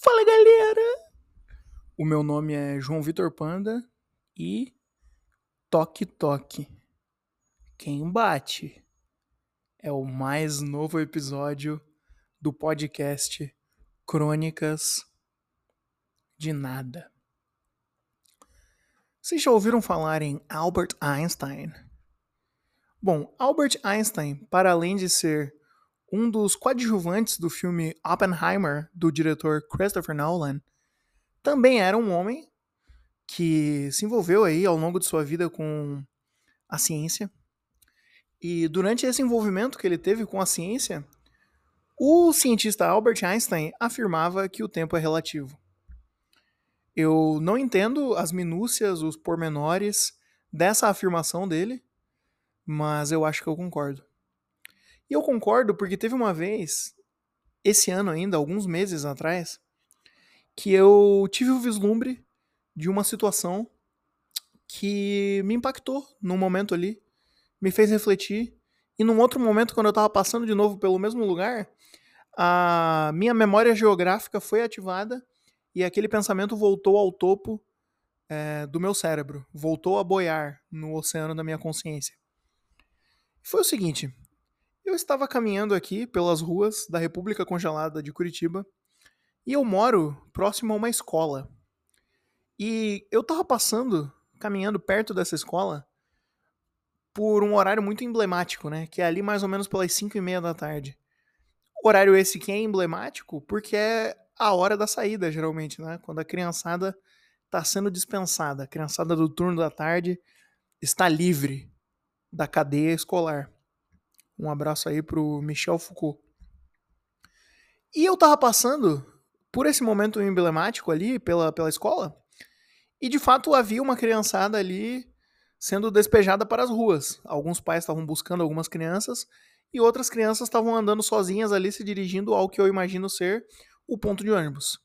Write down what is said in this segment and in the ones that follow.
Fala galera! O meu nome é João Vitor Panda e Toque Toque. Quem bate é o mais novo episódio do podcast Crônicas de Nada. Vocês já ouviram falar em Albert Einstein? Bom, Albert Einstein, para além de ser um dos coadjuvantes do filme Oppenheimer, do diretor Christopher Nolan, também era um homem que se envolveu aí ao longo de sua vida com a ciência. E durante esse envolvimento que ele teve com a ciência, o cientista Albert Einstein afirmava que o tempo é relativo. Eu não entendo as minúcias, os pormenores dessa afirmação dele, mas eu acho que eu concordo. E eu concordo porque teve uma vez, esse ano ainda, alguns meses atrás, que eu tive o vislumbre de uma situação que me impactou num momento ali, me fez refletir. E num outro momento, quando eu estava passando de novo pelo mesmo lugar, a minha memória geográfica foi ativada e aquele pensamento voltou ao topo é, do meu cérebro, voltou a boiar no oceano da minha consciência. Foi o seguinte: eu estava caminhando aqui pelas ruas da República Congelada de Curitiba e eu moro próximo a uma escola. E eu estava passando, caminhando perto dessa escola, por um horário muito emblemático, né? Que é ali mais ou menos pelas 5 e meia da tarde. Horário esse que é emblemático porque é a hora da saída, geralmente, né? Quando a criançada está sendo dispensada. A criançada do turno da tarde está livre da cadeia escolar. Um abraço aí pro Michel Foucault. E eu tava passando por esse momento emblemático ali pela, pela escola, e de fato havia uma criançada ali sendo despejada para as ruas. Alguns pais estavam buscando algumas crianças e outras crianças estavam andando sozinhas ali se dirigindo ao que eu imagino ser o ponto de ônibus.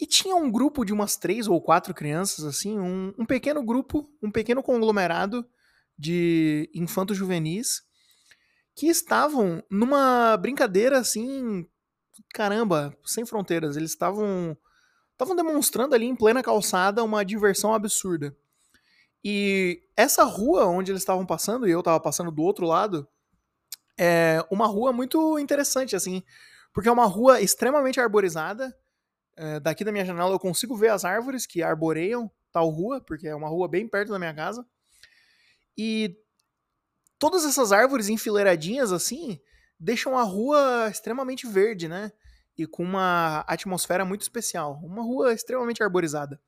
E tinha um grupo de umas três ou quatro crianças, assim, um, um pequeno grupo, um pequeno conglomerado de infantos juvenis que estavam numa brincadeira assim, caramba, sem fronteiras. Eles estavam estavam demonstrando ali em plena calçada uma diversão absurda. E essa rua onde eles estavam passando, e eu estava passando do outro lado, é uma rua muito interessante, assim, porque é uma rua extremamente arborizada. É, daqui da minha janela eu consigo ver as árvores que arboreiam tal rua, porque é uma rua bem perto da minha casa. E todas essas árvores enfileiradinhas assim deixam a rua extremamente verde, né? E com uma atmosfera muito especial. Uma rua extremamente arborizada.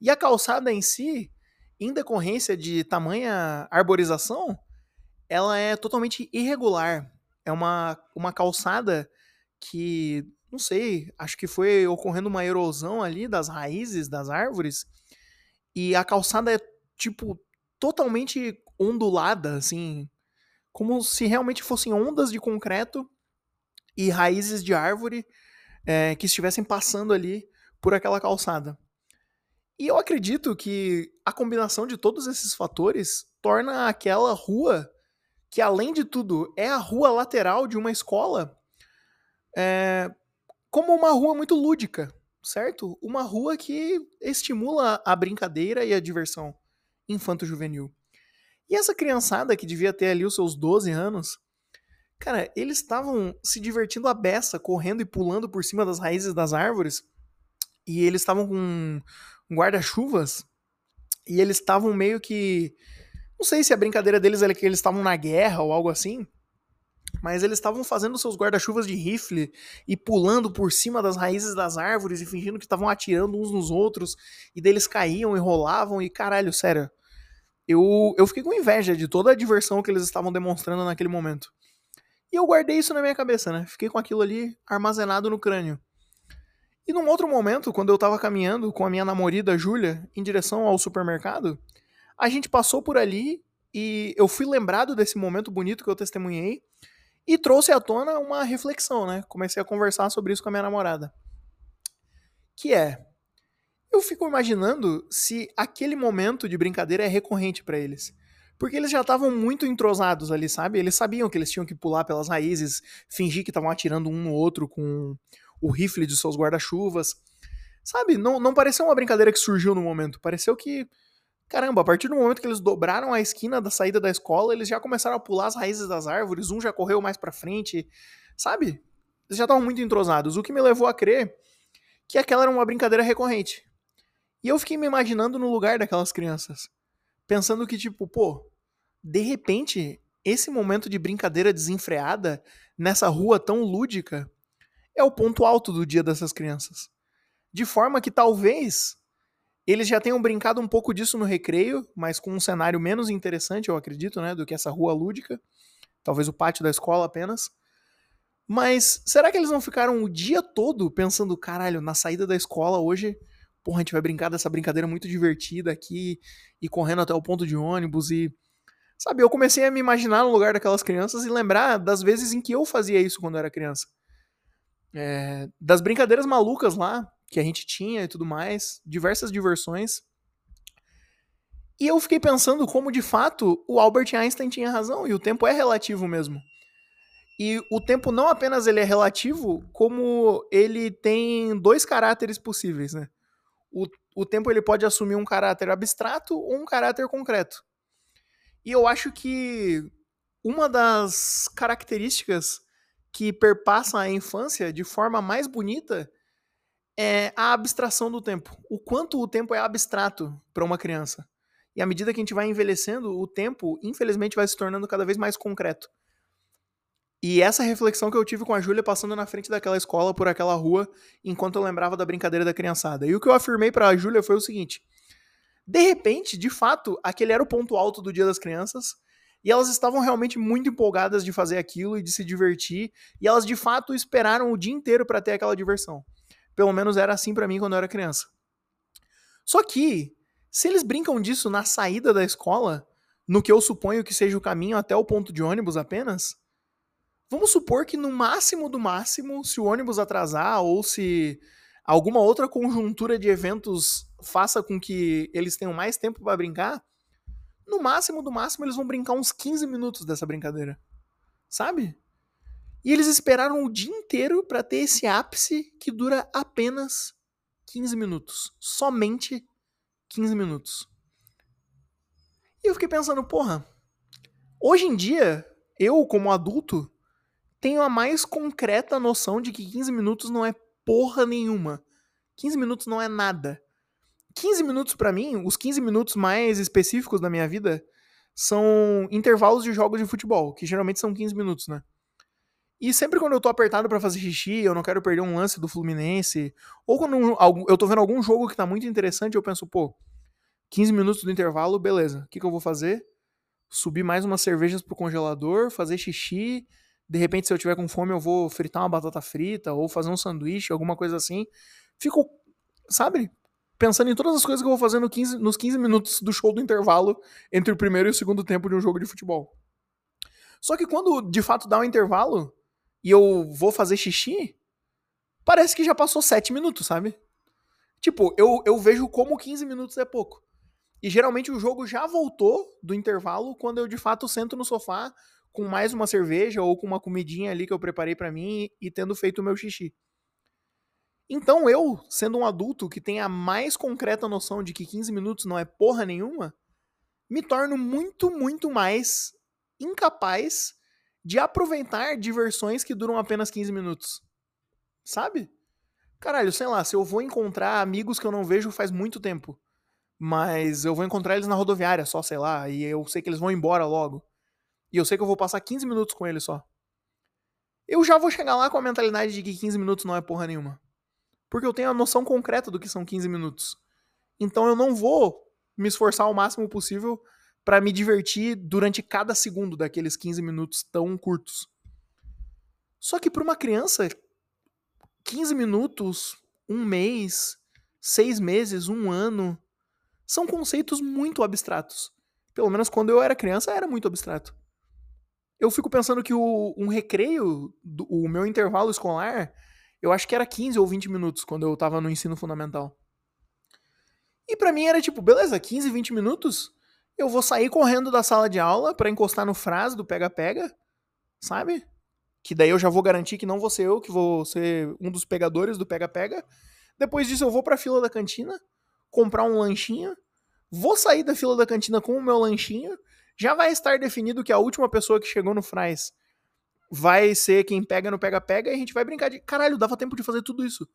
E a calçada em si, em decorrência de tamanha arborização, ela é totalmente irregular. É uma, uma calçada que, não sei, acho que foi ocorrendo uma erosão ali das raízes das árvores. E a calçada é, tipo, totalmente ondulada, assim, como se realmente fossem ondas de concreto e raízes de árvore é, que estivessem passando ali por aquela calçada. E eu acredito que a combinação de todos esses fatores torna aquela rua, que além de tudo é a rua lateral de uma escola, é, como uma rua muito lúdica, certo? Uma rua que estimula a brincadeira e a diversão infanto-juvenil. E essa criançada que devia ter ali os seus 12 anos, cara, eles estavam se divertindo a beça, correndo e pulando por cima das raízes das árvores. E eles estavam com guarda-chuvas. E eles estavam meio que. Não sei se a brincadeira deles era que eles estavam na guerra ou algo assim. Mas eles estavam fazendo seus guarda-chuvas de rifle e pulando por cima das raízes das árvores e fingindo que estavam atirando uns nos outros. E deles caíam e rolavam. E caralho, sério eu, eu fiquei com inveja de toda a diversão que eles estavam demonstrando naquele momento. E eu guardei isso na minha cabeça, né? Fiquei com aquilo ali armazenado no crânio. E num outro momento, quando eu tava caminhando com a minha namorada Júlia em direção ao supermercado, a gente passou por ali e eu fui lembrado desse momento bonito que eu testemunhei e trouxe à tona uma reflexão, né? Comecei a conversar sobre isso com a minha namorada. Que é, eu fico imaginando se aquele momento de brincadeira é recorrente para eles. Porque eles já estavam muito entrosados ali, sabe? Eles sabiam que eles tinham que pular pelas raízes, fingir que estavam atirando um no outro com o rifle de seus guarda-chuvas. Sabe, não, não pareceu uma brincadeira que surgiu no momento. Pareceu que, caramba, a partir do momento que eles dobraram a esquina da saída da escola, eles já começaram a pular as raízes das árvores, um já correu mais pra frente, sabe? Eles já estavam muito entrosados, o que me levou a crer que aquela era uma brincadeira recorrente. E eu fiquei me imaginando no lugar daquelas crianças, pensando que, tipo, pô, de repente, esse momento de brincadeira desenfreada nessa rua tão lúdica é o ponto alto do dia dessas crianças. De forma que talvez eles já tenham brincado um pouco disso no recreio, mas com um cenário menos interessante, eu acredito, né, do que essa rua lúdica. Talvez o pátio da escola apenas. Mas será que eles não ficaram o dia todo pensando, caralho, na saída da escola hoje, porra, a gente vai brincar dessa brincadeira muito divertida aqui, e correndo até o ponto de ônibus e. Sabe, eu comecei a me imaginar no lugar daquelas crianças e lembrar das vezes em que eu fazia isso quando eu era criança. É, das brincadeiras malucas lá, que a gente tinha e tudo mais, diversas diversões. E eu fiquei pensando como, de fato, o Albert Einstein tinha razão, e o tempo é relativo mesmo. E o tempo não apenas ele é relativo, como ele tem dois caráteres possíveis, né? O, o tempo ele pode assumir um caráter abstrato ou um caráter concreto. E eu acho que uma das características que perpassam a infância de forma mais bonita é a abstração do tempo. O quanto o tempo é abstrato para uma criança. E à medida que a gente vai envelhecendo, o tempo, infelizmente, vai se tornando cada vez mais concreto. E essa reflexão que eu tive com a Júlia passando na frente daquela escola, por aquela rua, enquanto eu lembrava da brincadeira da criançada. E o que eu afirmei para a Júlia foi o seguinte: de repente, de fato, aquele era o ponto alto do Dia das Crianças, e elas estavam realmente muito empolgadas de fazer aquilo e de se divertir, e elas de fato esperaram o dia inteiro para ter aquela diversão. Pelo menos era assim para mim quando eu era criança. Só que, se eles brincam disso na saída da escola, no que eu suponho que seja o caminho até o ponto de ônibus apenas, Vamos supor que no máximo do máximo, se o ônibus atrasar ou se alguma outra conjuntura de eventos faça com que eles tenham mais tempo para brincar, no máximo do máximo eles vão brincar uns 15 minutos dessa brincadeira. Sabe? E eles esperaram o dia inteiro para ter esse ápice que dura apenas 15 minutos. Somente 15 minutos. E eu fiquei pensando, porra, hoje em dia, eu como adulto, tenho a mais concreta noção de que 15 minutos não é porra nenhuma. 15 minutos não é nada. 15 minutos para mim, os 15 minutos mais específicos da minha vida são intervalos de jogos de futebol, que geralmente são 15 minutos, né? E sempre quando eu tô apertado para fazer xixi, eu não quero perder um lance do Fluminense, ou quando eu tô vendo algum jogo que tá muito interessante, eu penso, pô, 15 minutos do intervalo, beleza. O que, que eu vou fazer? Subir mais umas cervejas pro congelador, fazer xixi, de repente, se eu tiver com fome, eu vou fritar uma batata frita ou fazer um sanduíche, alguma coisa assim. Fico, sabe, pensando em todas as coisas que eu vou fazer no 15, nos 15 minutos do show do intervalo entre o primeiro e o segundo tempo de um jogo de futebol. Só que quando de fato dá um intervalo e eu vou fazer xixi, parece que já passou 7 minutos, sabe? Tipo, eu, eu vejo como 15 minutos é pouco. E geralmente o jogo já voltou do intervalo quando eu de fato sento no sofá com mais uma cerveja ou com uma comidinha ali que eu preparei para mim e tendo feito o meu xixi. Então eu, sendo um adulto que tem a mais concreta noção de que 15 minutos não é porra nenhuma, me torno muito, muito mais incapaz de aproveitar diversões que duram apenas 15 minutos. Sabe? Caralho, sei lá, se eu vou encontrar amigos que eu não vejo faz muito tempo, mas eu vou encontrar eles na rodoviária só, sei lá, e eu sei que eles vão embora logo e eu sei que eu vou passar 15 minutos com ele só, eu já vou chegar lá com a mentalidade de que 15 minutos não é porra nenhuma. Porque eu tenho a noção concreta do que são 15 minutos. Então eu não vou me esforçar o máximo possível para me divertir durante cada segundo daqueles 15 minutos tão curtos. Só que para uma criança, 15 minutos, um mês, seis meses, um ano, são conceitos muito abstratos. Pelo menos quando eu era criança era muito abstrato eu fico pensando que o, um recreio, do, o meu intervalo escolar, eu acho que era 15 ou 20 minutos quando eu tava no ensino fundamental. E para mim era tipo, beleza, 15, 20 minutos, eu vou sair correndo da sala de aula para encostar no frase do pega-pega, sabe? que daí eu já vou garantir que não vou ser eu que vou ser um dos pegadores do pega-pega. Depois disso eu vou pra fila da cantina, comprar um lanchinho, vou sair da fila da cantina com o meu lanchinho, já vai estar definido que a última pessoa que chegou no Fries vai ser quem pega no pega-pega e a gente vai brincar de. Caralho, dava tempo de fazer tudo isso.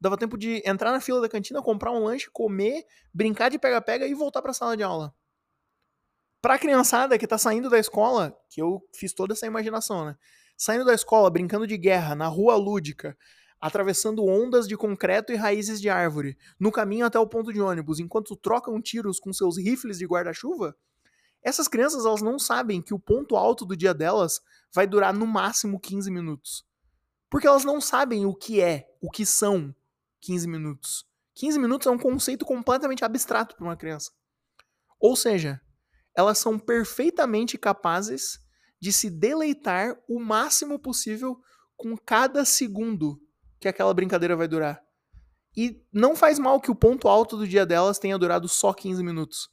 Dava tempo de entrar na fila da cantina, comprar um lanche, comer, brincar de pega-pega e voltar pra sala de aula. Pra criançada que tá saindo da escola, que eu fiz toda essa imaginação, né? Saindo da escola, brincando de guerra, na rua lúdica, atravessando ondas de concreto e raízes de árvore, no caminho até o ponto de ônibus, enquanto trocam tiros com seus rifles de guarda-chuva, essas crianças elas não sabem que o ponto alto do dia delas vai durar no máximo 15 minutos. Porque elas não sabem o que é, o que são 15 minutos. 15 minutos é um conceito completamente abstrato para uma criança. Ou seja, elas são perfeitamente capazes de se deleitar o máximo possível com cada segundo que aquela brincadeira vai durar. E não faz mal que o ponto alto do dia delas tenha durado só 15 minutos.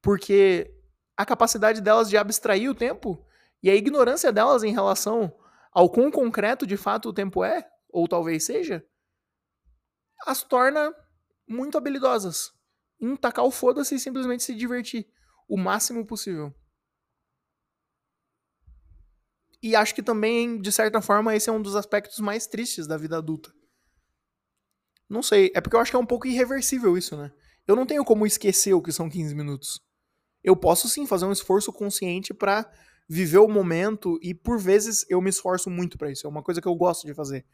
Porque a capacidade delas de abstrair o tempo e a ignorância delas em relação ao quão concreto de fato o tempo é, ou talvez seja, as torna muito habilidosas em tacar o foda-se e simplesmente se divertir o máximo possível. E acho que também, de certa forma, esse é um dos aspectos mais tristes da vida adulta. Não sei, é porque eu acho que é um pouco irreversível isso, né? Eu não tenho como esquecer o que são 15 minutos. Eu posso sim fazer um esforço consciente para viver o momento e por vezes eu me esforço muito para isso. É uma coisa que eu gosto de fazer.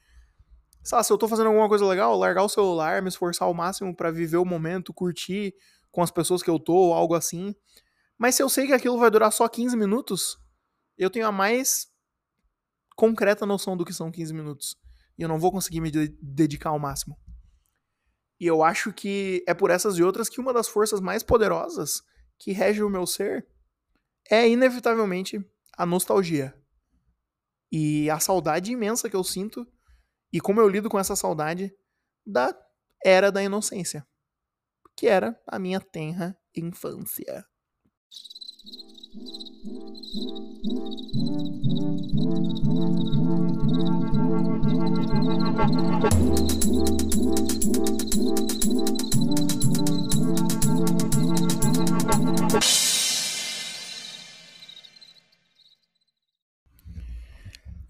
Sei se eu tô fazendo alguma coisa legal, largar o celular, me esforçar ao máximo para viver o momento, curtir com as pessoas que eu tô, algo assim. Mas se eu sei que aquilo vai durar só 15 minutos, eu tenho a mais concreta noção do que são 15 minutos. E eu não vou conseguir me de dedicar ao máximo. E eu acho que é por essas e outras que uma das forças mais poderosas que rege o meu ser é inevitavelmente a nostalgia. E a saudade imensa que eu sinto e como eu lido com essa saudade da era da inocência, que era a minha tenra infância.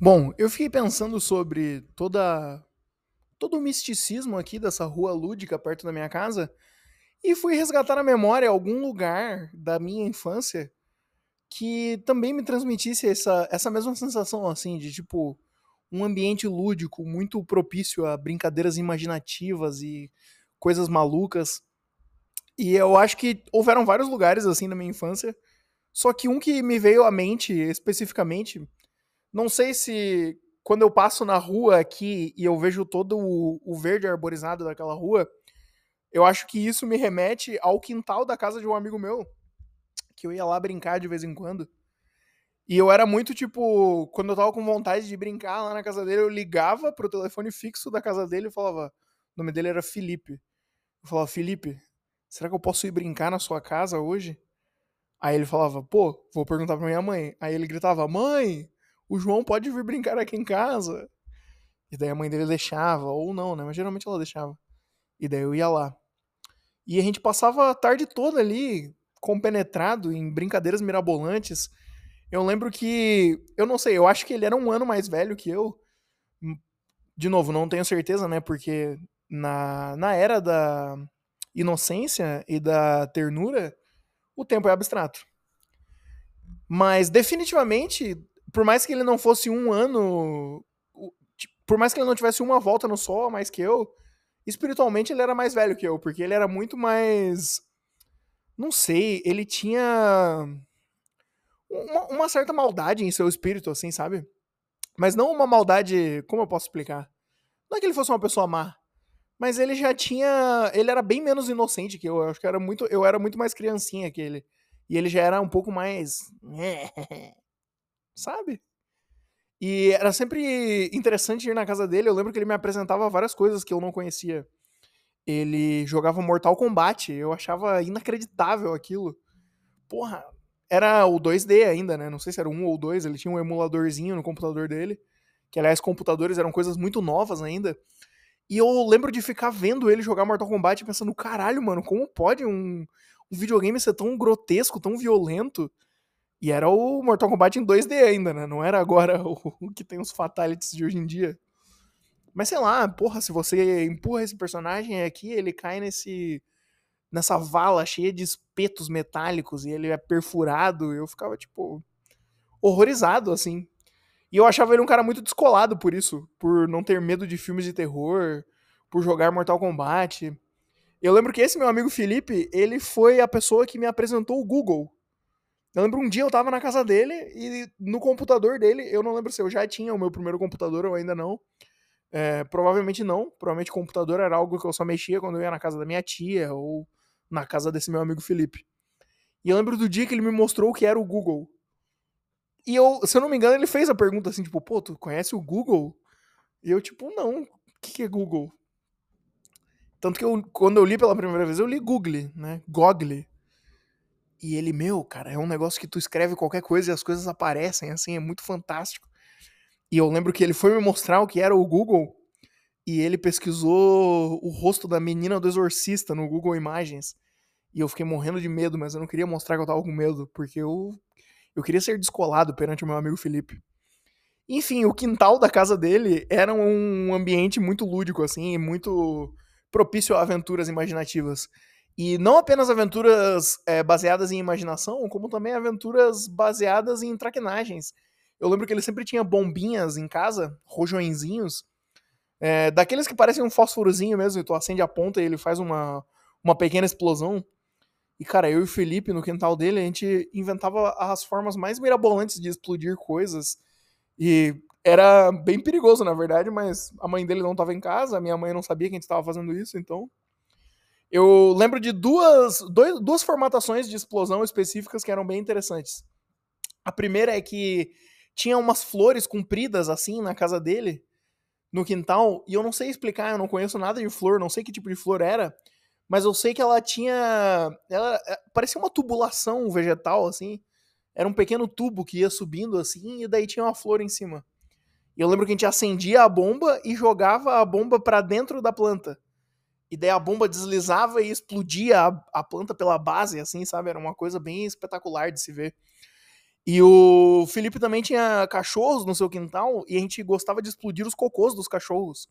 Bom, eu fiquei pensando sobre toda todo o misticismo aqui dessa rua lúdica perto da minha casa e fui resgatar na memória algum lugar da minha infância que também me transmitisse essa, essa mesma sensação, assim, de tipo, um ambiente lúdico muito propício a brincadeiras imaginativas e coisas malucas. E eu acho que houveram vários lugares assim na minha infância, só que um que me veio à mente especificamente não sei se quando eu passo na rua aqui e eu vejo todo o, o verde arborizado daquela rua, eu acho que isso me remete ao quintal da casa de um amigo meu, que eu ia lá brincar de vez em quando. E eu era muito tipo, quando eu tava com vontade de brincar lá na casa dele, eu ligava pro telefone fixo da casa dele e falava, o nome dele era Felipe. Eu falava, Felipe, será que eu posso ir brincar na sua casa hoje? Aí ele falava, pô, vou perguntar pra minha mãe. Aí ele gritava, mãe, o João pode vir brincar aqui em casa. E daí a mãe dele deixava, ou não, né? Mas geralmente ela deixava. E daí eu ia lá. E a gente passava a tarde toda ali, compenetrado em brincadeiras mirabolantes. Eu lembro que, eu não sei, eu acho que ele era um ano mais velho que eu. De novo, não tenho certeza, né? Porque na, na era da inocência e da ternura, o tempo é abstrato. Mas definitivamente por mais que ele não fosse um ano. Por mais que ele não tivesse uma volta no sol a mais que eu, espiritualmente ele era mais velho que eu, porque ele era muito mais. Não sei, ele tinha. Uma, uma certa maldade em seu espírito, assim, sabe? Mas não uma maldade. Como eu posso explicar? Não é que ele fosse uma pessoa má. Mas ele já tinha. Ele era bem menos inocente que eu. Eu acho que era muito, eu era muito mais criancinha que ele. E ele já era um pouco mais. sabe? E era sempre interessante ir na casa dele. Eu lembro que ele me apresentava várias coisas que eu não conhecia. Ele jogava Mortal Kombat. Eu achava inacreditável aquilo. Porra, era o 2D ainda, né? Não sei se era um ou dois. Ele tinha um emuladorzinho no computador dele. que aliás, computadores eram coisas muito novas ainda. E eu lembro de ficar vendo ele jogar Mortal Kombat pensando, caralho, mano, como pode um, um videogame ser tão grotesco, tão violento? E era o Mortal Kombat em 2D ainda, né? Não era agora o, que tem os fatalities de hoje em dia. Mas sei lá, porra, se você empurra esse personagem aqui, ele cai nesse nessa vala cheia de espetos metálicos e ele é perfurado, eu ficava tipo horrorizado assim. E eu achava ele um cara muito descolado por isso, por não ter medo de filmes de terror, por jogar Mortal Kombat. Eu lembro que esse meu amigo Felipe, ele foi a pessoa que me apresentou o Google. Eu lembro um dia eu tava na casa dele e no computador dele, eu não lembro se eu já tinha o meu primeiro computador ou ainda não. É, provavelmente não. Provavelmente computador era algo que eu só mexia quando eu ia na casa da minha tia ou na casa desse meu amigo Felipe. E eu lembro do dia que ele me mostrou o que era o Google. E eu, se eu não me engano, ele fez a pergunta assim, tipo, pô, tu conhece o Google? E eu, tipo, não, o que, é Google? Tanto que eu, quando eu li pela primeira vez, eu li Google, né? Google. E ele, meu, cara, é um negócio que tu escreve qualquer coisa e as coisas aparecem, assim, é muito fantástico. E eu lembro que ele foi me mostrar o que era o Google e ele pesquisou o rosto da menina do exorcista no Google Imagens. E eu fiquei morrendo de medo, mas eu não queria mostrar que eu tava com medo, porque eu eu queria ser descolado perante o meu amigo Felipe. Enfim, o quintal da casa dele era um ambiente muito lúdico, assim, muito propício a aventuras imaginativas. E não apenas aventuras é, baseadas em imaginação, como também aventuras baseadas em traquinagens. Eu lembro que ele sempre tinha bombinhas em casa, rojõezinhos, é, daqueles que parecem um fósforozinho mesmo, e tu acende a ponta e ele faz uma, uma pequena explosão. E, cara, eu e o Felipe, no quintal dele, a gente inventava as formas mais mirabolantes de explodir coisas. E era bem perigoso, na verdade, mas a mãe dele não estava em casa, a minha mãe não sabia que a gente estava fazendo isso, então. Eu lembro de duas, dois, duas formatações de explosão específicas que eram bem interessantes. A primeira é que tinha umas flores compridas assim na casa dele, no quintal, e eu não sei explicar, eu não conheço nada de flor, não sei que tipo de flor era, mas eu sei que ela tinha. Ela é, parecia uma tubulação vegetal, assim. Era um pequeno tubo que ia subindo assim, e daí tinha uma flor em cima. E eu lembro que a gente acendia a bomba e jogava a bomba para dentro da planta. E daí a bomba deslizava e explodia a, a, planta pela base, assim, sabe? Era uma coisa bem espetacular de se ver. E o Felipe também tinha cachorros no seu quintal e a gente gostava de explodir os cocôs dos cachorros.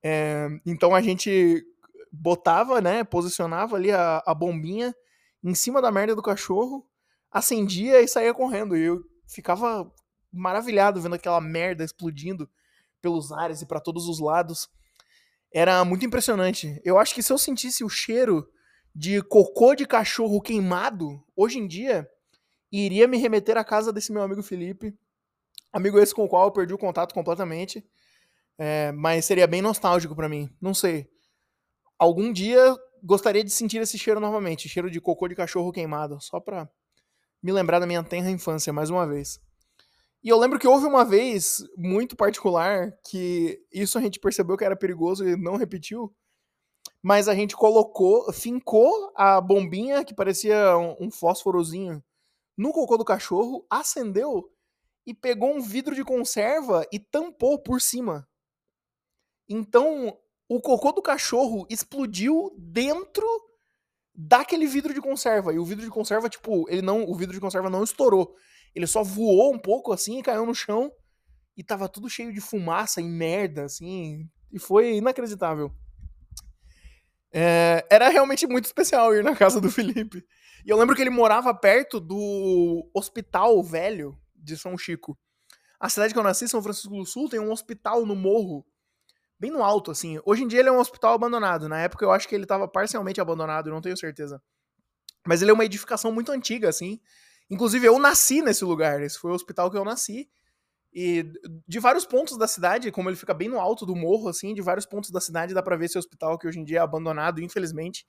É, então a gente botava, né, posicionava ali a, a bombinha em cima da merda do cachorro, acendia e saía correndo. E eu ficava maravilhado vendo aquela merda explodindo pelos ares e para todos os lados. Era muito impressionante. Eu acho que se eu sentisse o cheiro de cocô de cachorro queimado, hoje em dia, iria me remeter à casa desse meu amigo Felipe. Amigo esse com o qual eu perdi o contato completamente. É, mas seria bem nostálgico para mim. Não sei algum dia gostaria de sentir esse cheiro novamente, cheiro de cocô de cachorro queimado, só pra me lembrar da minha tenra infância mais uma vez. E eu lembro que houve uma vez muito particular que isso a gente percebeu que era perigoso e não repetiu, mas a gente colocou, fincou a bombinha que parecia um, fósforozinho no cocô do cachorro, acendeu e pegou um vidro de conserva e tampou por cima. Então o cocô do cachorro explodiu dentro daquele vidro de conserva. E o vidro de conserva, tipo, ele não, o vidro de conserva não estourou. Ele só voou um pouco assim caiu no chão e tava tudo cheio de fumaça e merda, assim. E foi inacreditável. É, era realmente muito especial ir na casa do Felipe. E eu lembro que ele morava perto do Hospital Velho de São Chico. A cidade que eu nasci, São Francisco do Sul, tem um hospital no morro bem no alto, assim. Hoje em dia ele é um hospital abandonado. Na época eu acho que ele estava parcialmente abandonado, não tenho certeza. Mas ele é uma edificação muito antiga, assim. Inclusive eu nasci nesse lugar. Esse foi o hospital que eu nasci. E de vários pontos da cidade, como ele fica bem no alto do morro, assim, de vários pontos da cidade dá pra ver esse hospital que hoje em dia é abandonado, infelizmente.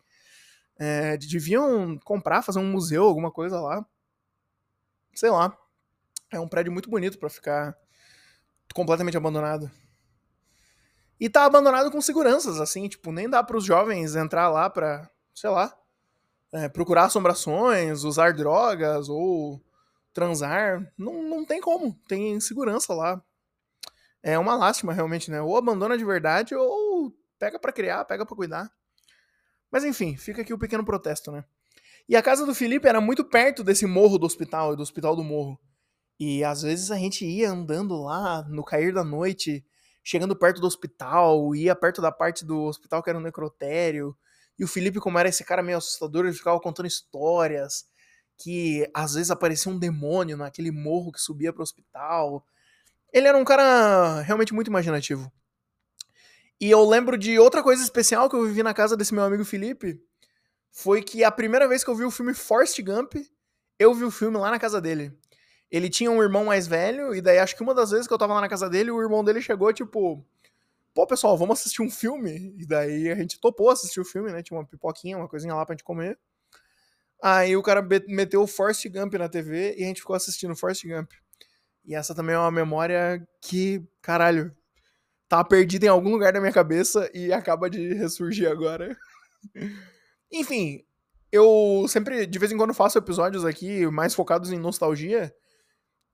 É, deviam comprar, fazer um museu, alguma coisa lá. Sei lá. É um prédio muito bonito para ficar completamente abandonado. E tá abandonado com seguranças, assim, tipo, nem dá para os jovens entrar lá pra, sei lá, é, procurar assombrações, usar drogas ou transar. Não, não tem como, tem segurança lá. É uma lástima, realmente, né? Ou abandona de verdade, ou pega para criar, pega para cuidar. Mas enfim, fica aqui o pequeno protesto, né? E a casa do Felipe era muito perto desse morro do hospital, do hospital do morro. E às vezes a gente ia andando lá no cair da noite, chegando perto do hospital, ia perto da parte do hospital que era um necrotério. E o Felipe, como era esse cara meio assustador, ele ficava contando histórias que às vezes aparecia um demônio naquele morro que subia para o hospital. Ele era um cara realmente muito imaginativo. E eu lembro de outra coisa especial que eu vivi na casa desse meu amigo Felipe. Foi que a primeira vez que eu vi o filme Forrest Gump, eu vi o filme lá na casa dele. Ele tinha um irmão mais velho, e daí acho que uma das vezes que eu tava lá na casa dele, o irmão dele chegou, tipo, pô, pessoal, vamos assistir um filme? E daí a gente topou assistir o filme, né? Tinha uma pipoquinha, uma coisinha lá pra gente comer. Aí o cara meteu o Forrest Gump na TV e a gente ficou assistindo Forrest Gump. E essa também é uma memória que, caralho, tá perdida em algum lugar da minha cabeça e acaba de ressurgir agora. Enfim, eu sempre, de vez em quando, faço episódios aqui mais focados em nostalgia.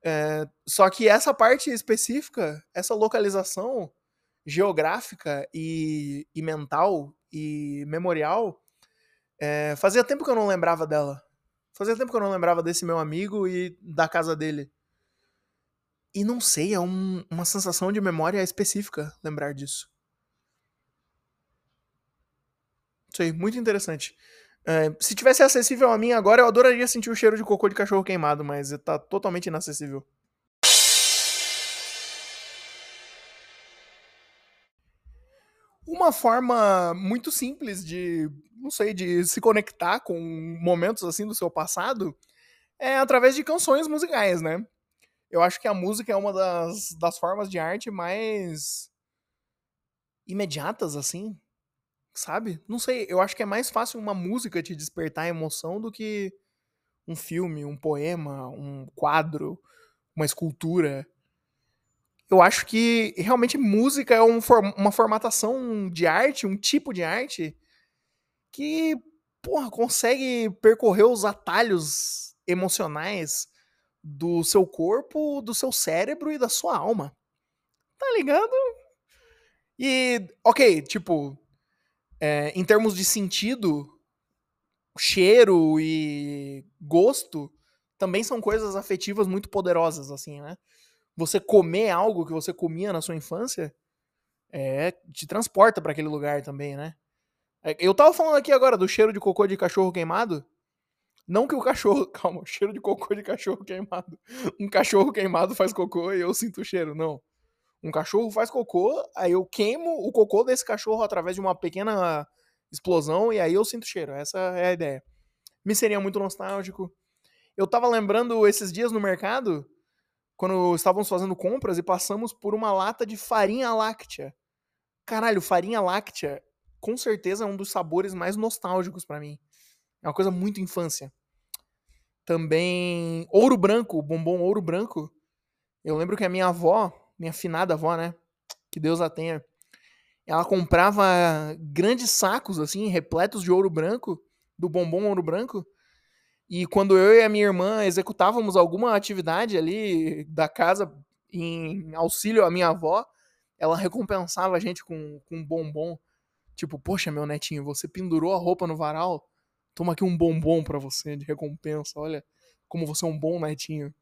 É, só que essa parte específica, essa localização geográfica e, e mental e memorial, é, fazia tempo que eu não lembrava dela. Fazia tempo que eu não lembrava desse meu amigo e da casa dele. E não sei, é um, uma sensação de memória específica lembrar disso. Sei, muito interessante. É, se tivesse acessível a mim agora, eu adoraria sentir o cheiro de cocô de cachorro queimado, mas tá totalmente inacessível. Uma forma muito simples de, não sei, de se conectar com momentos assim do seu passado é através de canções musicais, né? eu acho que a música é uma das, das formas de arte mais imediatas, assim, sabe? Não sei, eu acho que é mais fácil uma música te despertar emoção do que um filme, um poema, um quadro, uma escultura. Eu acho que realmente música é um, uma formatação de arte, um tipo de arte que, porra, consegue percorrer os atalhos emocionais do seu corpo, do seu cérebro e da sua alma. Tá ligado? E, ok, tipo, é, em termos de sentido, cheiro e gosto também são coisas afetivas muito poderosas, assim, né? Você comer algo que você comia na sua infância é, te transporta para aquele lugar também, né? É, eu tava falando aqui agora do cheiro de cocô de cachorro queimado. Não que o cachorro. Calma, cheiro de cocô de cachorro queimado. Um cachorro queimado faz cocô e eu sinto o cheiro. Não. Um cachorro faz cocô, aí eu queimo o cocô desse cachorro através de uma pequena explosão e aí eu sinto cheiro. Essa é a ideia. Me seria muito nostálgico. Eu tava lembrando esses dias no mercado, quando estávamos fazendo compras e passamos por uma lata de farinha láctea. Caralho, farinha láctea, com certeza é um dos sabores mais nostálgicos para mim. É uma coisa muito infância. Também ouro branco, bombom ouro branco. Eu lembro que a minha avó, minha finada avó, né? Que Deus a tenha. Ela comprava grandes sacos, assim, repletos de ouro branco, do bombom ouro branco. E quando eu e a minha irmã executávamos alguma atividade ali da casa em auxílio à minha avó, ela recompensava a gente com, com um bombom. Tipo, poxa, meu netinho, você pendurou a roupa no varal, Toma aqui um bombom para você de recompensa. Olha como você é um bom netinho.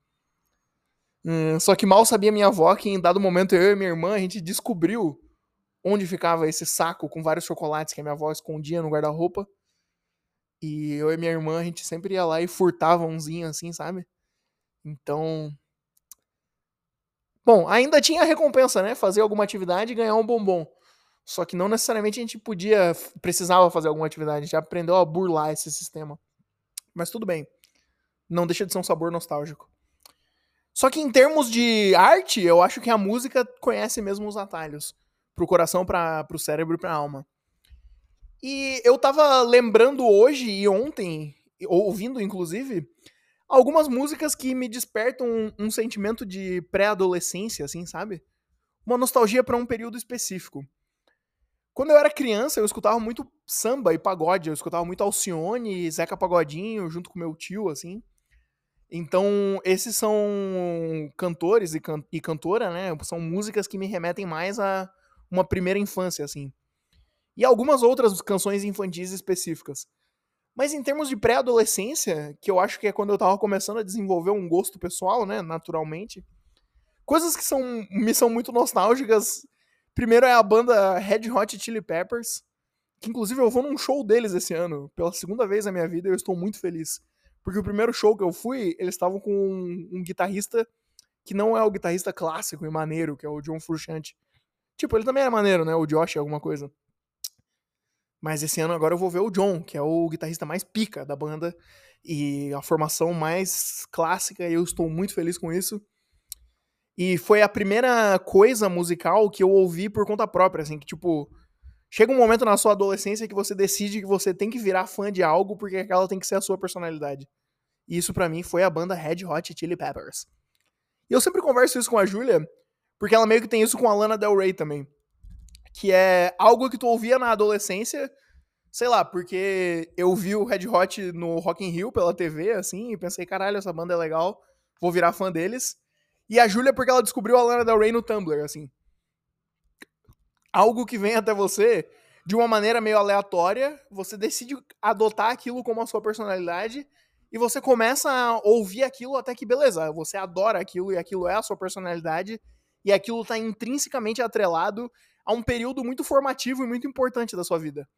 Hum, só que mal sabia minha avó que em dado momento eu e minha irmã a gente descobriu onde ficava esse saco com vários chocolates que a minha avó escondia no guarda-roupa. E eu e minha irmã a gente sempre ia lá e furtava umzinho assim, sabe? Então. Bom, ainda tinha a recompensa, né? Fazer alguma atividade e ganhar um bombom. Só que não necessariamente a gente podia, precisava fazer alguma atividade, a gente aprendeu a burlar esse sistema. Mas tudo bem. Não deixa de ser um sabor nostálgico. Só que em termos de arte, eu acho que a música conhece mesmo os atalhos. Pro coração, pra, pro cérebro e pra alma. E eu tava lembrando hoje e ontem, ouvindo inclusive, algumas músicas que me despertam um, um sentimento de pré-adolescência, assim, sabe? Uma nostalgia para um período específico. Quando eu era criança, eu escutava muito samba e pagode. Eu escutava muito Alcione e Zeca Pagodinho, junto com meu tio, assim. Então, esses são cantores e, can e cantora, né? São músicas que me remetem mais a uma primeira infância, assim. E algumas outras canções infantis específicas. Mas em termos de pré-adolescência, que eu acho que é quando eu tava começando a desenvolver um gosto pessoal, né, naturalmente, coisas que são, me são muito nostálgicas. Primeiro é a banda Red Hot Chili Peppers, que inclusive eu vou num show deles esse ano, pela segunda vez na minha vida, e eu estou muito feliz. Porque o primeiro show que eu fui, eles estavam com um, um, guitarrista que não é o guitarrista clássico e maneiro, que é o John Frusciante. Tipo, ele também é maneiro, né? O Josh, alguma coisa. Mas esse ano agora eu vou ver o John, que é o guitarrista mais pica da banda e a formação mais clássica, e eu estou muito feliz com isso. E foi a primeira coisa musical que eu ouvi por conta própria, assim, que tipo, chega um momento na sua adolescência que você decide que você tem que virar fã de algo porque aquela tem que ser a sua personalidade. E isso para mim foi a banda Red Hot Chili Peppers. E eu sempre converso isso com a Julia, porque ela meio que tem isso com a Lana Del Rey também que é algo que tu ouvia na adolescência, sei lá, porque eu vi o Red Hot no Rock in Rio pela TV, assim, e pensei, caralho, essa banda é legal, vou virar fã deles. E a Júlia porque ela descobriu a Lana Del Rey no Tumblr, assim. Algo que vem até você de uma maneira meio aleatória, você decide adotar aquilo como a sua personalidade e você começa a ouvir aquilo até que beleza, você adora aquilo e aquilo é a sua personalidade e aquilo está intrinsecamente atrelado a um período muito formativo e muito importante da sua vida.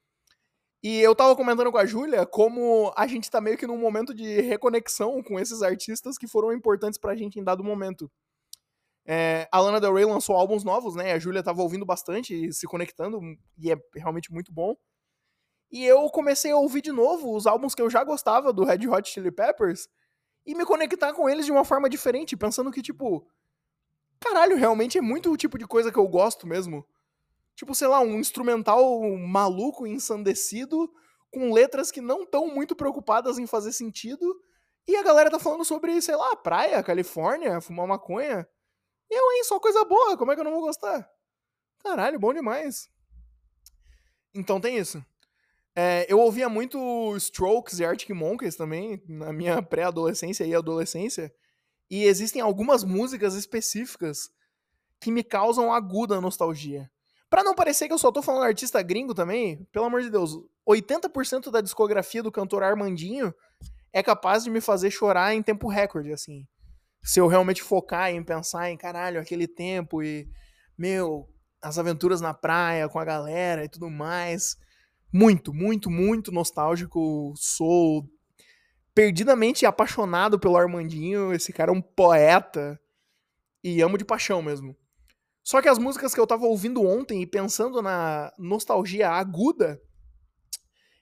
E eu tava comentando com a Júlia como a gente tá meio que num momento de reconexão com esses artistas que foram importantes pra gente em dado momento. É, a Lana Del Rey lançou álbuns novos, né? A Júlia tava ouvindo bastante e se conectando, e é realmente muito bom. E eu comecei a ouvir de novo os álbuns que eu já gostava do Red Hot Chili Peppers e me conectar com eles de uma forma diferente, pensando que, tipo, caralho, realmente é muito o tipo de coisa que eu gosto mesmo tipo, sei lá, um instrumental maluco, ensandecido, com letras que não estão muito preocupadas em fazer sentido. E a galera tá falando sobre, sei lá, praia, Califórnia, fumar maconha. Eu, hein, só coisa boa, como é que eu não vou gostar? Caralho, bom demais. Então tem isso. É, eu ouvia muito Strokes e Arctic Monkeys também, na minha pré-adolescência e adolescência. E existem algumas músicas específicas que me causam aguda nostalgia. Pra não parecer que eu só tô falando artista gringo também, pelo amor de Deus, 80% da discografia do cantor Armandinho é capaz de me fazer chorar em tempo recorde, assim. Se eu realmente focar em pensar em, caralho, aquele tempo e, meu, as aventuras na praia com a galera e tudo mais. Muito, muito, muito nostálgico. Sou perdidamente apaixonado pelo Armandinho. Esse cara é um poeta. E amo de paixão mesmo. Só que as músicas que eu tava ouvindo ontem e pensando na nostalgia aguda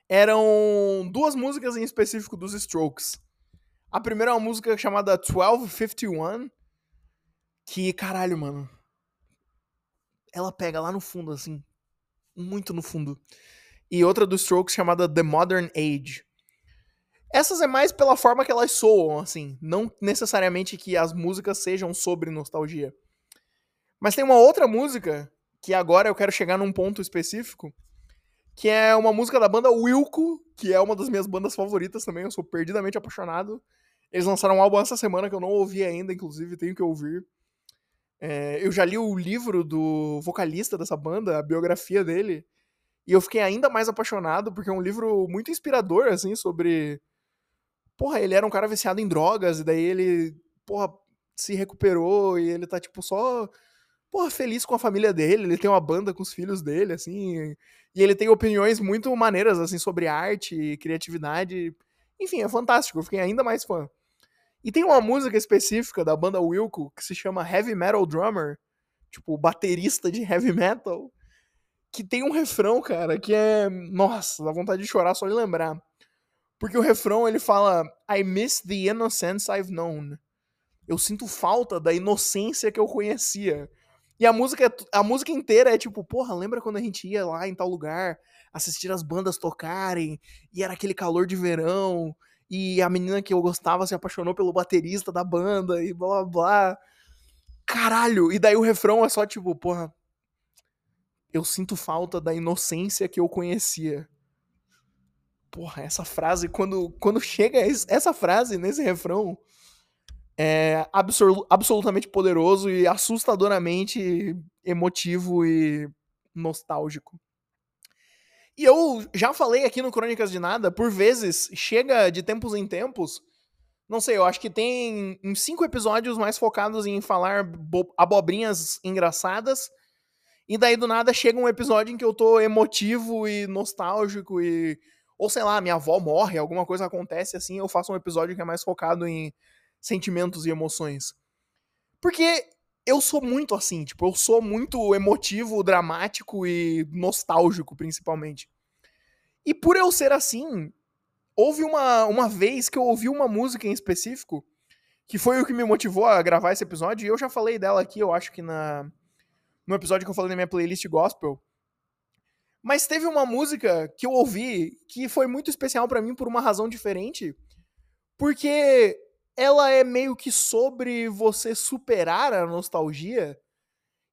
eram duas músicas em específico dos Strokes. A primeira é uma música chamada 1251, que, caralho, mano. Ela pega lá no fundo, assim. Muito no fundo. E outra dos Strokes chamada The Modern Age. Essas é mais pela forma que elas soam, assim. Não necessariamente que as músicas sejam sobre nostalgia. Mas tem uma outra música que agora eu quero chegar num ponto específico, que é uma música da banda Wilco, que é uma das minhas bandas favoritas também, eu sou perdidamente apaixonado. Eles lançaram um álbum essa semana que eu não ouvi ainda, inclusive tenho que ouvir. É, eu já li o livro do vocalista dessa banda, a biografia dele, e eu fiquei ainda mais apaixonado, porque é um livro muito inspirador, assim, sobre. Porra, ele era um cara viciado em drogas, e daí ele, porra, se recuperou, e ele tá, tipo, só porra, feliz com a família dele, ele tem uma banda com os filhos dele, assim, e ele tem opiniões muito maneiras, assim, sobre arte e criatividade. Enfim, é fantástico, eu fiquei ainda mais fã. E tem uma música específica da banda Wilco que se chama Heavy Metal Drummer, tipo, baterista de heavy metal, que tem um refrão, cara, que é. Nossa, dá vontade de chorar só de lembrar. Porque o refrão ele fala: I miss the innocence I've known. Eu sinto falta da inocência que eu conhecia. E a música, a música inteira é tipo, porra, lembra quando a gente ia lá em tal lugar assistir as bandas tocarem e era aquele calor de verão e a menina que eu gostava se apaixonou pelo baterista da banda e blá blá blá. Caralho! E daí o refrão é só tipo, porra, eu sinto falta da inocência que eu conhecia. Porra, essa frase, quando, quando chega essa frase nesse refrão, é absol absolutamente poderoso e assustadoramente emotivo e nostálgico. E eu já falei aqui no Crônicas de Nada, por vezes, chega de tempos em tempos. Não sei, eu acho que tem uns cinco episódios mais focados em falar abobrinhas engraçadas. E daí do nada chega um episódio em que eu tô emotivo e nostálgico e. Ou sei lá, minha avó morre, alguma coisa acontece assim, eu faço um episódio que é mais focado em sentimentos e emoções. Porque eu sou muito assim, tipo, eu sou muito emotivo, dramático e nostálgico, principalmente. E por eu ser assim, houve uma, uma vez que eu ouvi uma música em específico, que foi o que me motivou a gravar esse episódio, e eu já falei dela aqui, eu acho que na no episódio que eu falei na minha playlist gospel. Mas teve uma música que eu ouvi que foi muito especial para mim por uma razão diferente, porque ela é meio que sobre você superar a nostalgia.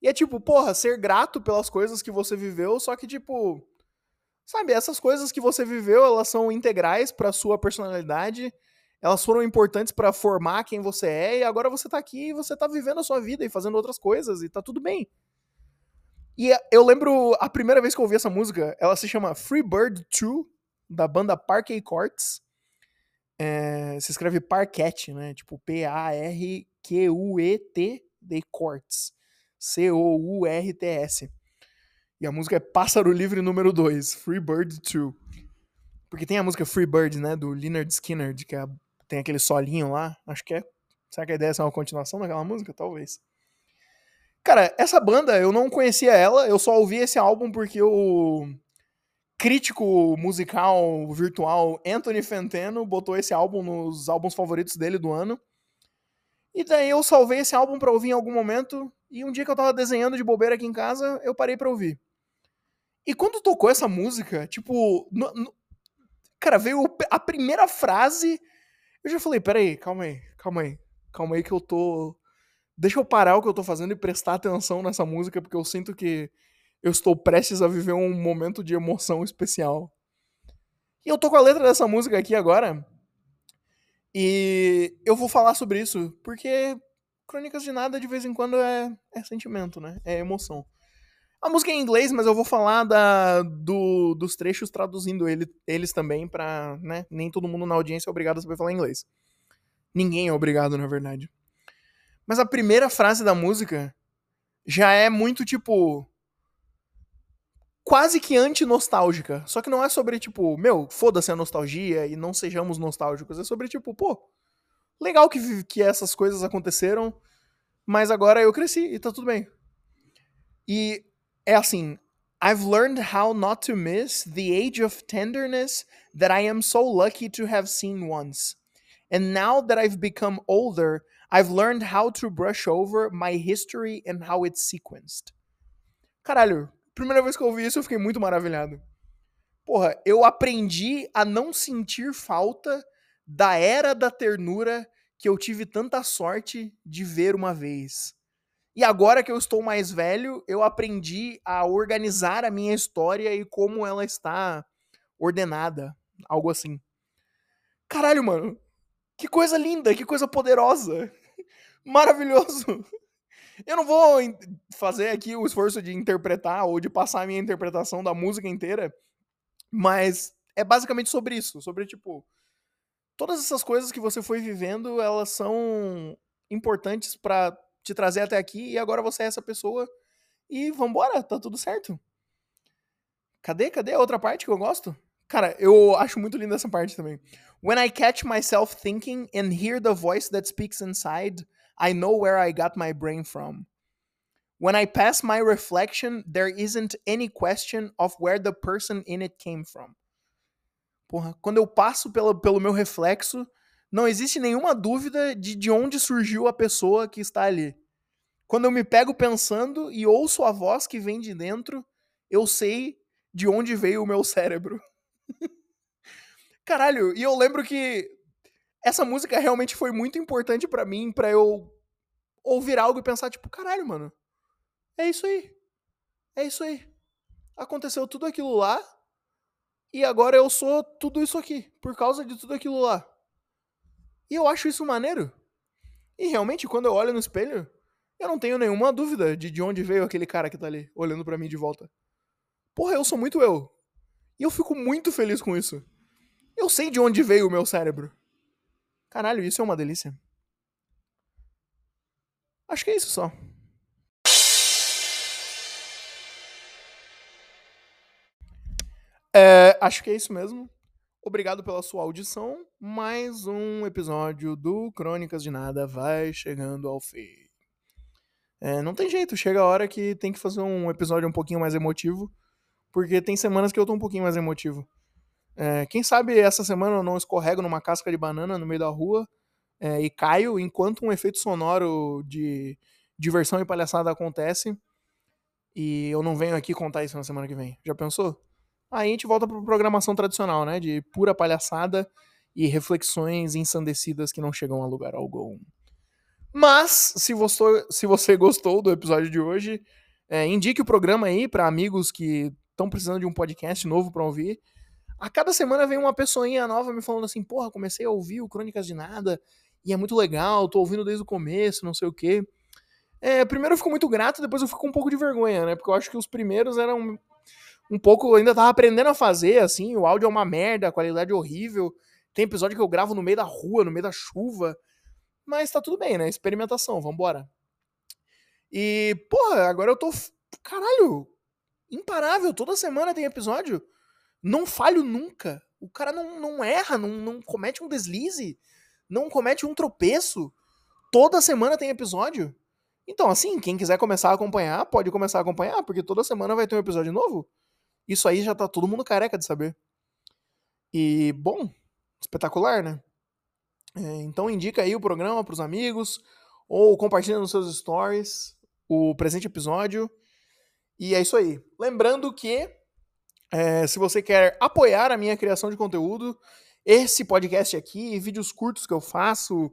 E é tipo, porra, ser grato pelas coisas que você viveu, só que tipo, sabe, essas coisas que você viveu, elas são integrais para sua personalidade. Elas foram importantes para formar quem você é e agora você tá aqui e você tá vivendo a sua vida e fazendo outras coisas e tá tudo bem. E eu lembro a primeira vez que eu ouvi essa música, ela se chama Free Bird 2 da banda Parquet Courts é, se escreve parquet, né? Tipo P-A-R-Q-U-E-T de Courts. C-O-U-R-T-S. E a música é Pássaro Livre número 2, Free Bird 2. Porque tem a música Free Bird, né? Do Leonard Skinner, que é, tem aquele solinho lá. Acho que é. Será que a ideia é uma continuação daquela música? Talvez. Cara, essa banda, eu não conhecia ela, eu só ouvi esse álbum porque o crítico musical virtual Anthony Fantano botou esse álbum nos álbuns favoritos dele do ano. E daí eu salvei esse álbum pra ouvir em algum momento. E um dia que eu tava desenhando de bobeira aqui em casa, eu parei pra ouvir. E quando tocou essa música, tipo. No, no, cara, veio a primeira frase. Eu já falei: peraí, calma aí, calma aí. Calma aí que eu tô. Deixa eu parar o que eu tô fazendo e prestar atenção nessa música, porque eu sinto que eu estou prestes a viver um momento de emoção especial. E eu tô com a letra dessa música aqui agora. E eu vou falar sobre isso, porque Crônicas de Nada de vez em quando é, é sentimento, né? É emoção. A música é em inglês, mas eu vou falar da, do, dos trechos traduzindo ele, eles também pra, né? Nem todo mundo na audiência é obrigado a saber falar inglês. Ninguém é obrigado, na verdade. Mas a primeira frase da música já é muito tipo quase que anti-nostálgica. Só que não é sobre, tipo, meu, foda-se a nostalgia e não sejamos nostálgicos. É sobre, tipo, pô, legal que, que essas coisas aconteceram, mas agora eu cresci e tá tudo bem. E é assim. I've learned how not to miss the age of tenderness that I am so lucky to have seen once. And now that I've become older, I've learned how to brush over my history and how it's sequenced. Caralho, Primeira vez que eu ouvi isso, eu fiquei muito maravilhado. Porra, eu aprendi a não sentir falta da era da ternura que eu tive tanta sorte de ver uma vez. E agora que eu estou mais velho, eu aprendi a organizar a minha história e como ela está ordenada. Algo assim. Caralho, mano. Que coisa linda, que coisa poderosa. Maravilhoso. Eu não vou fazer aqui o esforço de interpretar ou de passar a minha interpretação da música inteira, mas é basicamente sobre isso, sobre tipo todas essas coisas que você foi vivendo, elas são importantes para te trazer até aqui e agora você é essa pessoa e vambora, tá tudo certo. Cadê? Cadê a outra parte que eu gosto? Cara, eu acho muito linda essa parte também. When I catch myself thinking and hear the voice that speaks inside, I know where I got my brain from. When I pass my reflection, there isn't any question of where the person in it came from. Porra, quando eu passo pelo, pelo meu reflexo, não existe nenhuma dúvida de, de onde surgiu a pessoa que está ali. Quando eu me pego pensando e ouço a voz que vem de dentro, eu sei de onde veio o meu cérebro. Caralho, e eu lembro que essa música realmente foi muito importante para mim, para eu ouvir algo e pensar, tipo, caralho, mano, é isso aí. É isso aí. Aconteceu tudo aquilo lá, e agora eu sou tudo isso aqui, por causa de tudo aquilo lá. E eu acho isso maneiro. E realmente, quando eu olho no espelho, eu não tenho nenhuma dúvida de de onde veio aquele cara que tá ali, olhando para mim de volta. Porra, eu sou muito eu. E eu fico muito feliz com isso. Eu sei de onde veio o meu cérebro. Caralho, isso é uma delícia. Acho que é isso só. É, acho que é isso mesmo. Obrigado pela sua audição. Mais um episódio do Crônicas de Nada vai chegando ao fim. É, não tem jeito, chega a hora que tem que fazer um episódio um pouquinho mais emotivo, porque tem semanas que eu tô um pouquinho mais emotivo. É, quem sabe essa semana eu não escorrego numa casca de banana no meio da rua é, e caio enquanto um efeito sonoro de diversão e palhaçada acontece e eu não venho aqui contar isso na semana que vem. Já pensou? Aí a gente volta para programação tradicional, né? De pura palhaçada e reflexões ensandecidas que não chegam a lugar algum. Mas, se você, se você gostou do episódio de hoje, é, indique o programa aí para amigos que estão precisando de um podcast novo para ouvir. A cada semana vem uma pessoinha nova me falando assim: porra, comecei a ouvir o Crônicas de Nada e é muito legal, tô ouvindo desde o começo, não sei o quê. É, primeiro eu fico muito grato, depois eu fico com um pouco de vergonha, né? Porque eu acho que os primeiros eram um pouco, ainda tava aprendendo a fazer, assim, o áudio é uma merda, a qualidade é horrível. Tem episódio que eu gravo no meio da rua, no meio da chuva. Mas tá tudo bem, né? Experimentação, vambora. E, porra, agora eu tô. Caralho! Imparável, toda semana tem episódio. Não falho nunca. O cara não, não erra, não, não comete um deslize, não comete um tropeço. Toda semana tem episódio. Então, assim, quem quiser começar a acompanhar, pode começar a acompanhar, porque toda semana vai ter um episódio novo. Isso aí já tá todo mundo careca de saber. E, bom, espetacular, né? É, então indica aí o programa pros amigos, ou compartilha nos seus stories o presente episódio. E é isso aí. Lembrando que, é, se você quer apoiar a minha criação de conteúdo, esse podcast aqui, vídeos curtos que eu faço,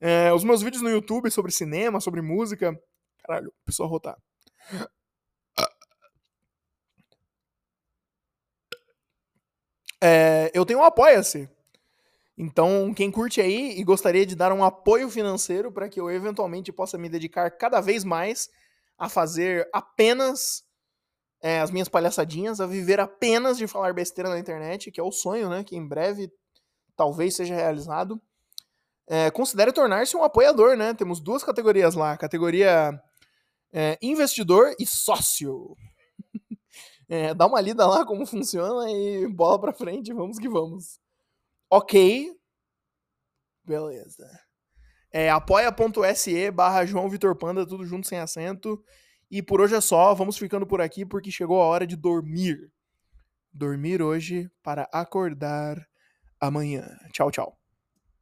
é, os meus vídeos no YouTube sobre cinema, sobre música. Caralho, pessoa rotar. É, eu tenho um Apoia-se. Então, quem curte aí e gostaria de dar um apoio financeiro para que eu eventualmente possa me dedicar cada vez mais a fazer apenas é, as minhas palhaçadinhas, a viver apenas de falar besteira na internet, que é o sonho, né? Que em breve talvez seja realizado. É, considere tornar-se um apoiador, né? Temos duas categorias lá: categoria é, investidor e sócio. É, dá uma lida lá como funciona e bola pra frente, vamos que vamos. Ok. Beleza. É apoia.se barra João Vitor Panda, tudo junto sem acento. E por hoje é só, vamos ficando por aqui porque chegou a hora de dormir. Dormir hoje para acordar amanhã. Tchau, tchau.